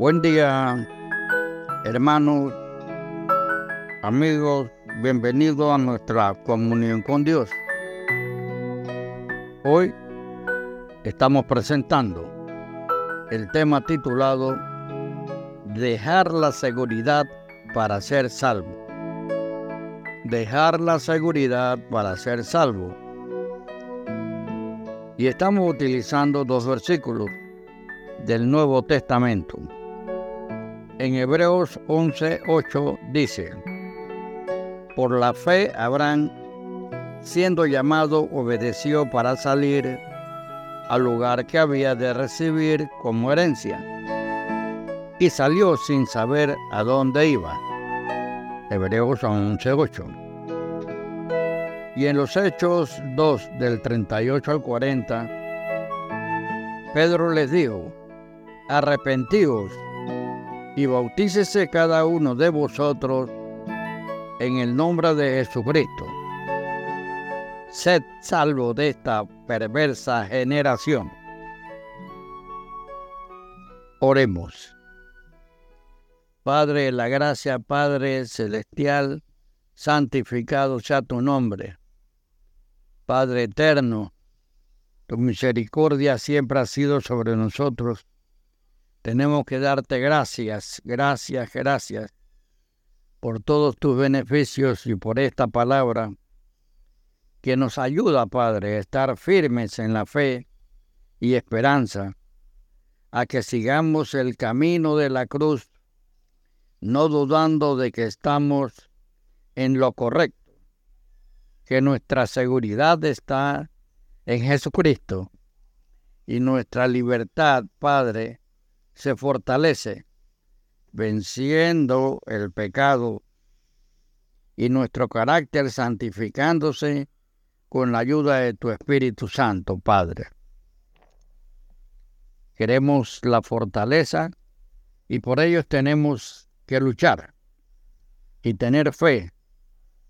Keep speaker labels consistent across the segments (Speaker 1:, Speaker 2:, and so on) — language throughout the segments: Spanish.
Speaker 1: Buen día, hermanos, amigos, bienvenidos a nuestra comunión con Dios. Hoy estamos presentando el tema titulado Dejar la seguridad para ser salvo. Dejar la seguridad para ser salvo. Y estamos utilizando dos versículos del Nuevo Testamento en Hebreos 11:8 dice, por la fe Abraham, siendo llamado, obedeció para salir al lugar que había de recibir como herencia, y salió sin saber a dónde iba. Hebreos 11:8. Y en los Hechos 2 del 38 al 40, Pedro les dijo, arrepentíos y bautícese cada uno de vosotros en el nombre de Jesucristo. Sed salvo de esta perversa generación. Oremos. Padre, la gracia, Padre celestial, santificado sea tu nombre. Padre eterno, tu misericordia siempre ha sido sobre nosotros tenemos que darte gracias, gracias, gracias por todos tus beneficios y por esta palabra que nos ayuda, Padre, a estar firmes en la fe y esperanza, a que sigamos el camino de la cruz, no dudando de que estamos en lo correcto, que nuestra seguridad está en Jesucristo y nuestra libertad, Padre, se fortalece, venciendo el pecado y nuestro carácter santificándose con la ayuda de tu Espíritu Santo, Padre. Queremos la fortaleza y por ello tenemos que luchar y tener fe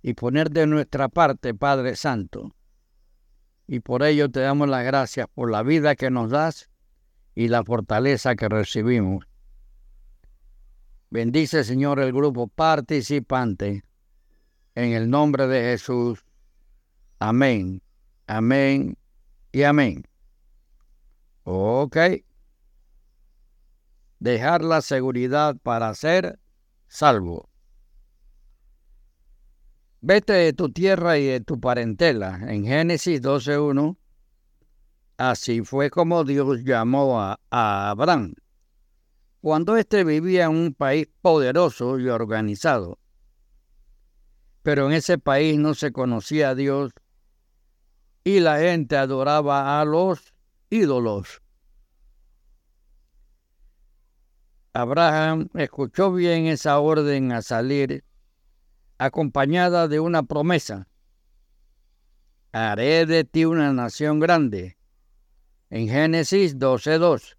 Speaker 1: y poner de nuestra parte, Padre Santo. Y por ello te damos las gracias por la vida que nos das y la fortaleza que recibimos. Bendice, Señor, el grupo participante. En el nombre de Jesús. Amén, amén y amén. Ok. Dejar la seguridad para ser salvo. Vete de tu tierra y de tu parentela. En Génesis 12.1 Así fue como Dios llamó a, Abraham. Cuando éste vivía en un país poderoso y organizado. Pero en ese país no se conocía a Dios y la gente adoraba a los ídolos. Abraham escuchó bien esa orden a salir acompañada de una promesa. Haré de ti una nación grande en Génesis 12:2.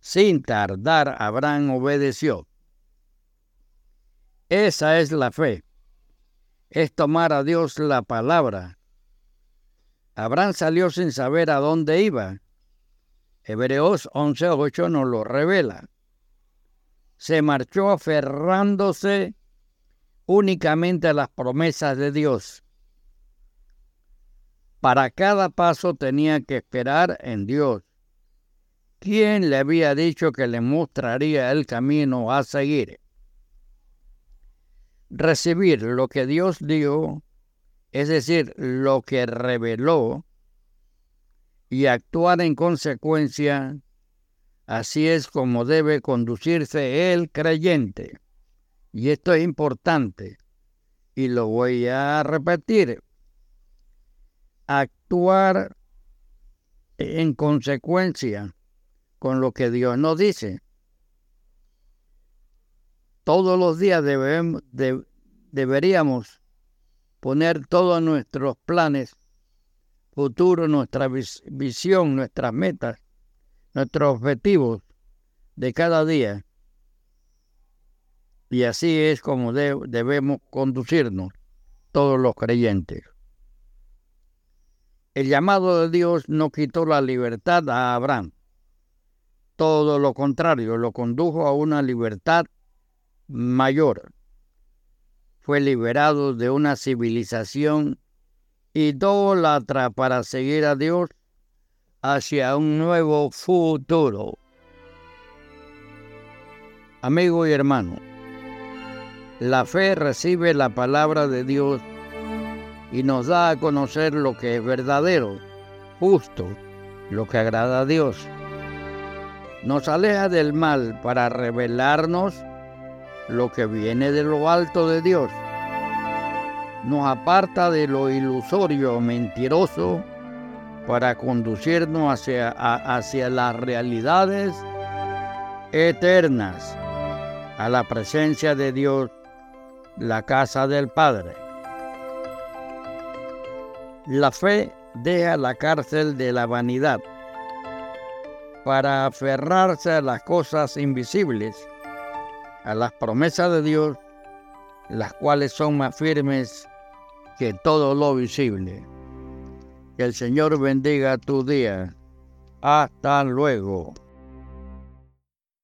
Speaker 1: Sin tardar, Abraham obedeció. Esa es la fe. Es tomar a Dios la palabra. Abraham salió sin saber a dónde iba. Hebreos 11:8 nos lo revela. Se marchó aferrándose únicamente a las promesas de Dios. Para cada paso tenía que esperar en Dios. ¿Quién le había dicho que le mostraría el camino a seguir? Recibir lo que Dios dio, es decir, lo que reveló, y actuar en consecuencia, así es como debe conducirse el creyente. Y esto es importante, y lo voy a repetir actuar en consecuencia con lo que Dios nos dice. Todos los días debemos, deberíamos poner todos nuestros planes futuros, nuestra visión, nuestras metas, nuestros objetivos de cada día. Y así es como debemos conducirnos todos los creyentes. El llamado de Dios no quitó la libertad a Abraham. todo lo contrario, lo condujo a una libertad mayor. Fue liberado de una civilización idólatra para seguir a Dios hacia un nuevo futuro. Amigo y hermano, la fe recibe la palabra de Dios y nos da a conocer lo que es verdadero, justo, lo que agrada a Dios. Nos aleja del mal para revelarnos lo que viene de lo alto de Dios. Nos aparta de lo ilusorio, mentiroso, para conducirnos hacia, hacia las realidades eternas, a la presencia de Dios, la casa del Padre. La fe deja la cárcel de la vanidad para aferrarse a las cosas invisibles, a las promesas de Dios, las cuales son más firmes que todo lo visible. Que el Señor bendiga tu día. Hasta luego.